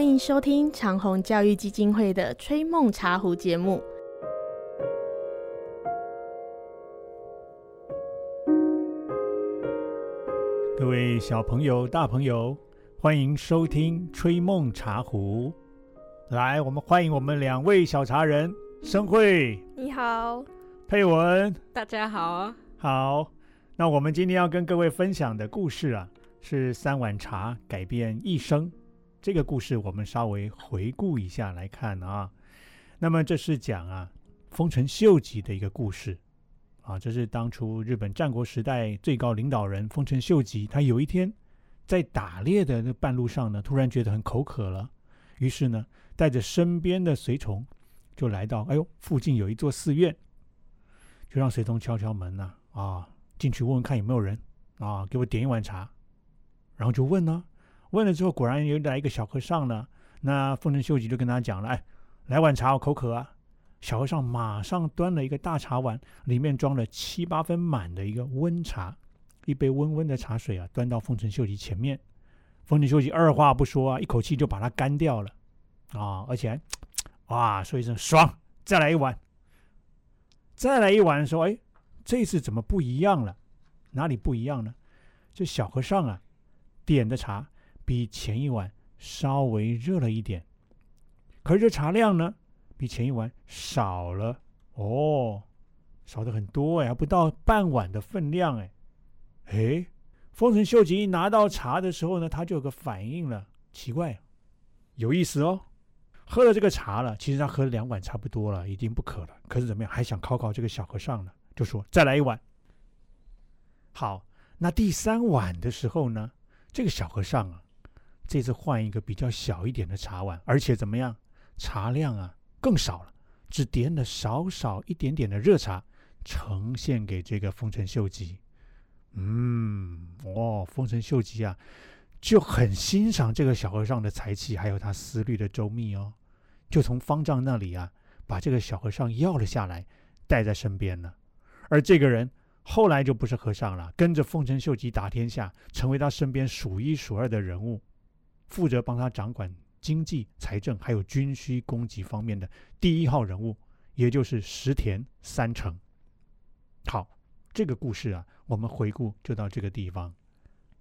欢迎收听长虹教育基金会的《吹梦茶壶》节目。各位小朋友、大朋友，欢迎收听《吹梦茶壶》。来，我们欢迎我们两位小茶人，生慧、你好，佩文。大家好，好，那我们今天要跟各位分享的故事啊，是三碗茶改变一生。这个故事我们稍微回顾一下来看啊。那么这是讲啊，丰臣秀吉的一个故事啊。这是当初日本战国时代最高领导人丰臣秀吉，他有一天在打猎的那半路上呢，突然觉得很口渴了，于是呢，带着身边的随从就来到，哎呦，附近有一座寺院，就让随从敲敲门呐，啊，进去问问看有没有人啊，给我点一碗茶，然后就问呢。问了之后，果然有来一个小和尚呢。那丰臣秀吉就跟他讲了：“哎，来碗茶，我口渴啊！”小和尚马上端了一个大茶碗，里面装了七八分满的一个温茶，一杯温温的茶水啊，端到丰臣秀吉前面。丰臣秀吉二话不说啊，一口气就把它干掉了啊！而且，哇，说一声爽，再来一碗。再来一碗，说：“哎，这次怎么不一样了？哪里不一样呢？这小和尚啊，点的茶。”比前一碗稍微热了一点，可是这茶量呢，比前一碗少了哦，少的很多哎，还不到半碗的分量哎。哎，丰臣秀吉一拿到茶的时候呢，他就有个反应了，奇怪，有意思哦。喝了这个茶了，其实他喝了两碗差不多了，已经不渴了。可是怎么样，还想考考这个小和尚呢？就说再来一碗。好，那第三碗的时候呢，这个小和尚啊。这次换一个比较小一点的茶碗，而且怎么样？茶量啊更少了，只点了少少一点点的热茶，呈现给这个丰臣秀吉。嗯，哦，丰臣秀吉啊，就很欣赏这个小和尚的才气，还有他思虑的周密哦，就从方丈那里啊，把这个小和尚要了下来，带在身边了。而这个人后来就不是和尚了，跟着丰臣秀吉打天下，成为他身边数一数二的人物。负责帮他掌管经济、财政，还有军需供给方面的第一号人物，也就是石田三成。好，这个故事啊，我们回顾就到这个地方。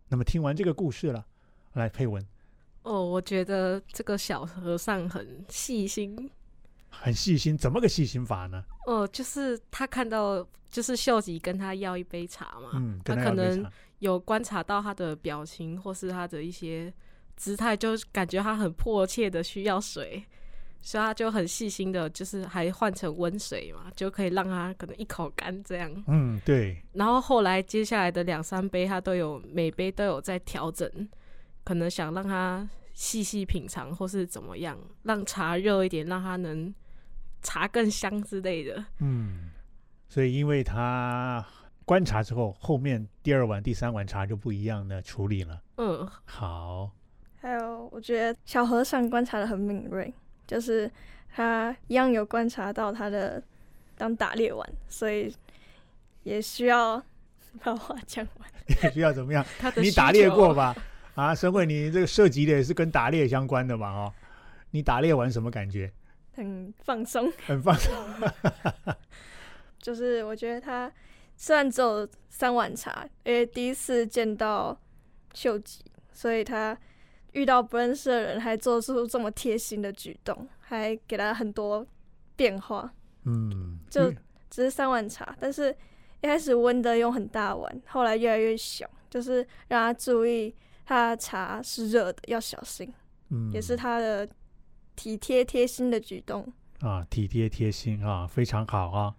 那么听完这个故事了，来配文。哦，我觉得这个小和尚很细心，很细心，怎么个细心法呢？哦，就是他看到，就是秀吉跟他要一杯茶嘛，嗯，他可能有观察到他的表情，或是他的一些。姿态就感觉他很迫切的需要水，所以他就很细心的，就是还换成温水嘛，就可以让他可能一口干这样。嗯，对。然后后来接下来的两三杯，他都有每杯都有在调整，可能想让他细细品尝，或是怎么样，让茶热一点，让他能茶更香之类的。嗯，所以因为他观察之后，后面第二碗、第三碗茶就不一样的处理了。嗯，好。还有，我觉得小和尚观察的很敏锐，就是他一样有观察到他的当打猎完，所以也需要 把话讲完。也 需要怎么样？你打猎过吧？啊，沈慧，你这个涉及的也是跟打猎相关的嘛？哦，你打猎完什么感觉？很放松，很放松。就是我觉得他虽然只有三碗茶，因为第一次见到秀吉，所以他。遇到不认识的人，还做出这么贴心的举动，还给他很多变化。嗯，就只是三碗茶，但是一开始温的用很大碗，后来越来越小，就是让他注意他茶是热的，要小心。嗯，也是他的体贴贴心的举动啊，体贴贴心啊，非常好啊。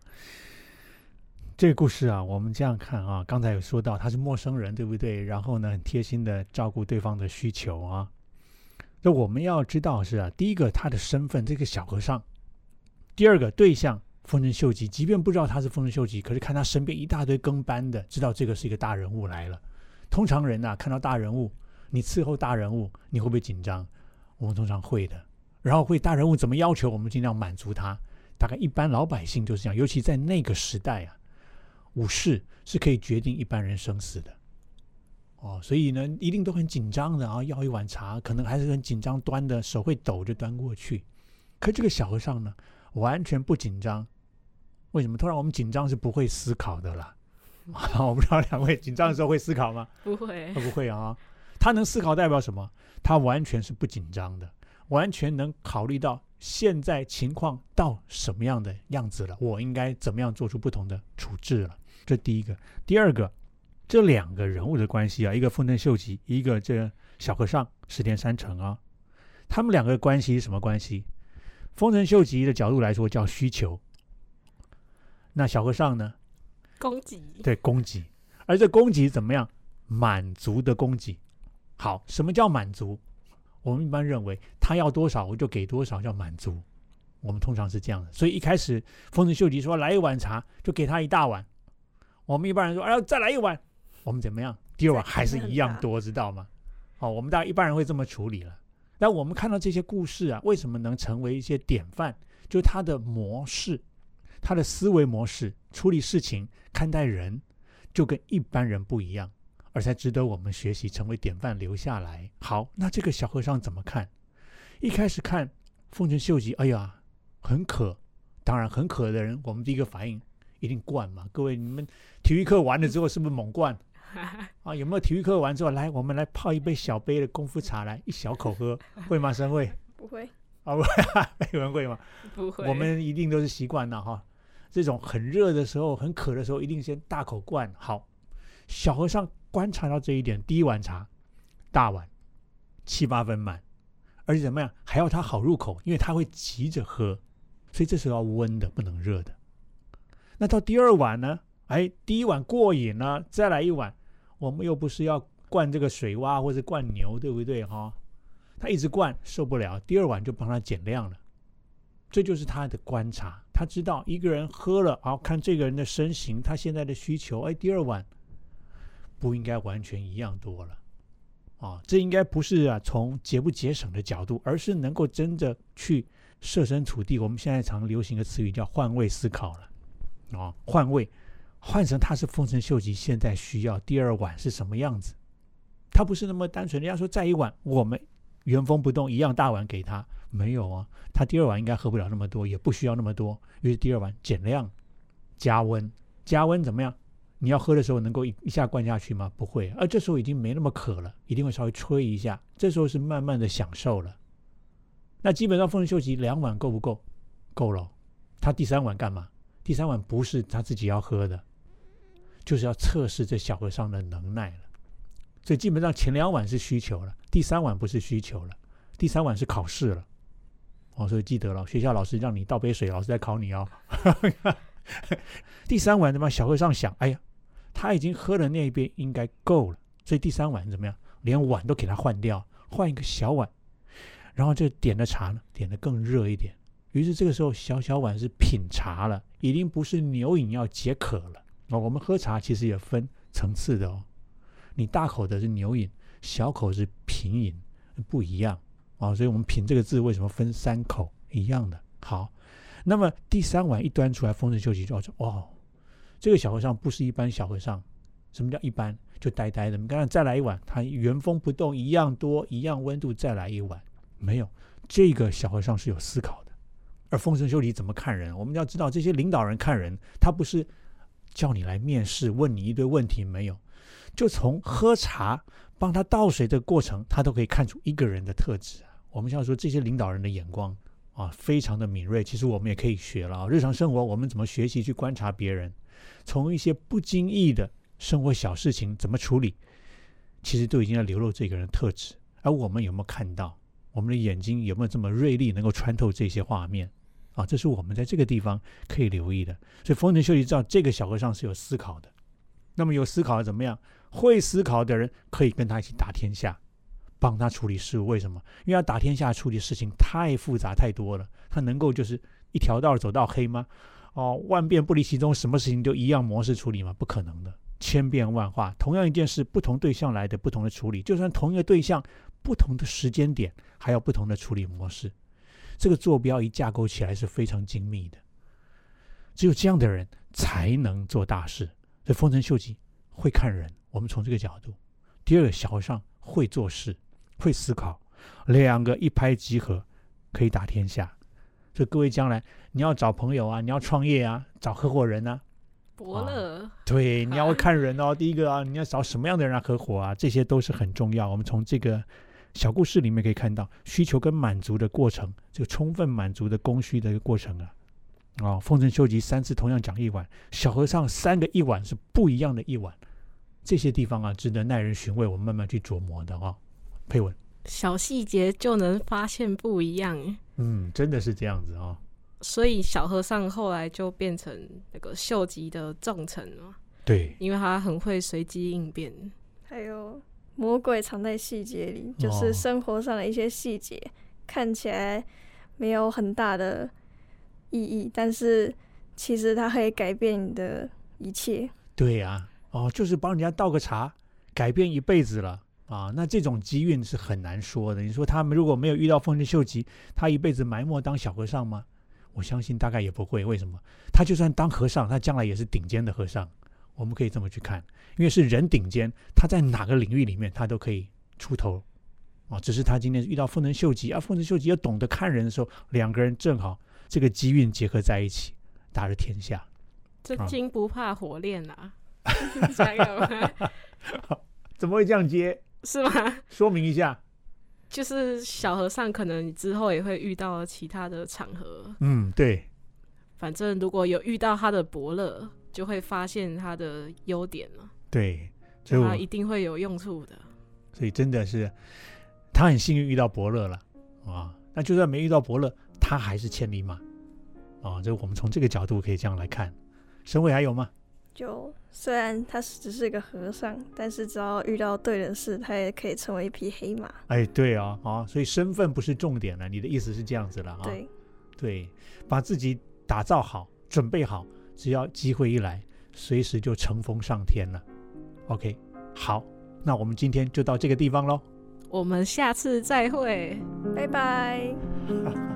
这个故事啊，我们这样看啊，刚才有说到他是陌生人，对不对？然后呢，很贴心的照顾对方的需求啊。那我们要知道是啊，第一个他的身份，这个小和尚；第二个对象，丰臣秀吉。即便不知道他是丰臣秀吉，可是看他身边一大堆跟班的，知道这个是一个大人物来了。通常人呐，看到大人物，你伺候大人物，你会不会紧张？我们通常会的。然后会大人物怎么要求，我们尽量满足他。大概一般老百姓就是这样，尤其在那个时代啊。武士是可以决定一般人生死的，哦，所以呢，一定都很紧张的啊，要一碗茶，可能还是很紧张，端的手会抖就端过去。可这个小和尚呢，完全不紧张。为什么？突然我们紧张是不会思考的啦。我不知道两位紧张的时候会思考吗？不会，他不会啊。他能思考代表什么？他完全是不紧张的，完全能考虑到现在情况到什么样的样子了，我应该怎么样做出不同的处置了。这第一个。第二个，这两个人物的关系啊，一个丰臣秀吉，一个这个小和尚石田三成啊，他们两个关系是什么关系？丰臣秀吉的角度来说叫需求，那小和尚呢？供给对供给，而这供给怎么样？满足的供给。好，什么叫满足？我们一般认为他要多少我就给多少叫满足。我们通常是这样的。所以一开始丰臣秀吉说来一碗茶，就给他一大碗。我们一般人说哎要再来一碗，我们怎么样？第二碗还是一样多，知道吗？好，我们大一般人会这么处理了。但我们看到这些故事啊，为什么能成为一些典范？就是他的模式。他的思维模式、处理事情、看待人，就跟一般人不一样，而才值得我们学习，成为典范，留下来。好，那这个小和尚怎么看？一开始看丰臣秀吉，哎呀，很渴。当然，很渴的人，我们第一个反应一定灌嘛。各位，你们体育课完了之后，是不是猛灌？啊，有没有体育课完之后，来，我们来泡一杯小杯的功夫茶，来一小口喝，会吗？三会？不会。啊，不会。有人会吗？不会。我们一定都是习惯了哈。这种很热的时候、很渴的时候，一定先大口灌。好，小和尚观察到这一点，第一碗茶大碗，七八分满，而且怎么样，还要它好入口，因为他会急着喝，所以这时候要温的，不能热的。那到第二碗呢？哎，第一碗过瘾了，再来一碗。我们又不是要灌这个水洼或者灌牛，对不对？哈，他一直灌受不了，第二碗就帮他减量了。这就是他的观察，他知道一个人喝了，好看这个人的身形，他现在的需求，哎，第二碗不应该完全一样多了，啊，这应该不是啊从节不节省的角度，而是能够真的去设身处地。我们现在常流行的词语叫换位思考了，啊，换位，换成他是丰臣秀吉现在需要第二碗是什么样子？他不是那么单纯，人家说再一碗，我们原封不动一样大碗给他。没有啊，他第二碗应该喝不了那么多，也不需要那么多，于是第二碗减量，加温，加温怎么样？你要喝的时候能够一一下灌下去吗？不会，而这时候已经没那么渴了，一定会稍微吹一下，这时候是慢慢的享受了。那基本上丰臣秀吉两碗够不够？够了，他第三碗干嘛？第三碗不是他自己要喝的，就是要测试这小和尚的能耐了。所以基本上前两碗是需求了，第三碗不是需求了，第三碗是考试了。哦，所以记得了，学校老师让你倒杯水，老师在考你哦。第三碗怎么？小和尚想，哎呀，他已经喝了那一杯，应该够了。所以第三碗怎么样？连碗都给他换掉，换一个小碗，然后就点的茶呢，点的更热一点。于是这个时候，小小碗是品茶了，已经不是牛饮要解渴了。哦，我们喝茶其实也分层次的哦，你大口的是牛饮，小口是品饮，不一样。啊，所以我们品这个字为什么分三口一样的？好，那么第三碗一端出来，丰臣秀吉就说：“哇，这个小和尚不是一般小和尚。什么叫一般？就呆呆的。你刚才再来一碗，他原封不动，一样多，一样温度，再来一碗，没有。这个小和尚是有思考的。而丰臣秀吉怎么看人？我们要知道，这些领导人看人，他不是叫你来面试，问你一堆问题，没有，就从喝茶帮他倒水的过程，他都可以看出一个人的特质。”我们要说这些领导人的眼光啊，非常的敏锐。其实我们也可以学了啊。日常生活我们怎么学习去观察别人，从一些不经意的生活小事情怎么处理，其实都已经在流露这个人特质。而我们有没有看到？我们的眼睛有没有这么锐利，能够穿透这些画面啊？这是我们在这个地方可以留意的。所以丰臣秀吉知道这个小和尚是有思考的。那么有思考怎么样？会思考的人可以跟他一起打天下。帮他处理事务，为什么？因为要打天下处理事情太复杂太多了，他能够就是一条道走到黑吗？哦，万变不离其宗，什么事情都一样模式处理吗？不可能的，千变万化。同样一件事，不同对象来的不同的处理，就算同一个对象，不同的时间点，还有不同的处理模式。这个坐标一架构起来是非常精密的，只有这样的人才能做大事。所以丰臣秀吉会看人，我们从这个角度。第二个小和尚会做事，会思考，两个一拍即合，可以打天下。所以各位将来你要找朋友啊，你要创业啊，找合伙人啊，伯乐，对，你要会看人哦。第一个啊，你要找什么样的人来合伙啊，这些都是很重要。我们从这个小故事里面可以看到，需求跟满足的过程，这个充分满足的供需的一个过程啊。哦，丰臣秀吉三次同样讲一碗，小和尚三个一碗是不一样的一碗，这些地方啊，值得耐人寻味，我们慢慢去琢磨的啊。配文，小细节就能发现不一样。嗯，真的是这样子啊、所以小和尚后来就变成那个秀吉的重臣了，对，因为他很会随机应变。还有魔鬼藏在细节里，就哦是生活上的一些细节，看起来没有很大的意义，但是其实它可以改变你的一切。对呀、哦，就是帮人家倒个茶，改变一辈子了啊！那这种机运是很难说的。你说他们如果没有遇到丰臣秀吉，他一辈子埋没当小和尚吗？我相信大概也不会。为什么？他就算当和尚，他将来也是顶尖的和尚。我们可以这么去看，因为是人顶尖，他在哪个领域里面他都可以出头啊。只是他今天遇到丰臣秀吉，而丰臣秀吉又懂得看人的时候，两个人正好这个机运结合在一起，打了天下。啊真金不怕火炼啊，这样吗？怎么会这样接？是吗？说明一下。就是小和尚，可能之后也会遇到其他的场合。嗯，对，反正如果有遇到他的伯乐，就会发现他的优点了，对，他一定会有用处的。所以真的是他很幸运遇到伯乐了啊。那就算没遇到伯乐，他还是千里马啊。这我们从这个角度可以这样来看。申伟还有吗？就虽然他只是个和尚，但是只要遇到对的事，他也可以成为一匹黑马。哎，对啊，啊，所以身份不是重点了。你的意思是这样子了啊？对，对，把自己打造好，准备好，只要机会一来，随时就乘风上天了。OK，好，那我们今天就到这个地方喽。我们下次再会。拜拜。啊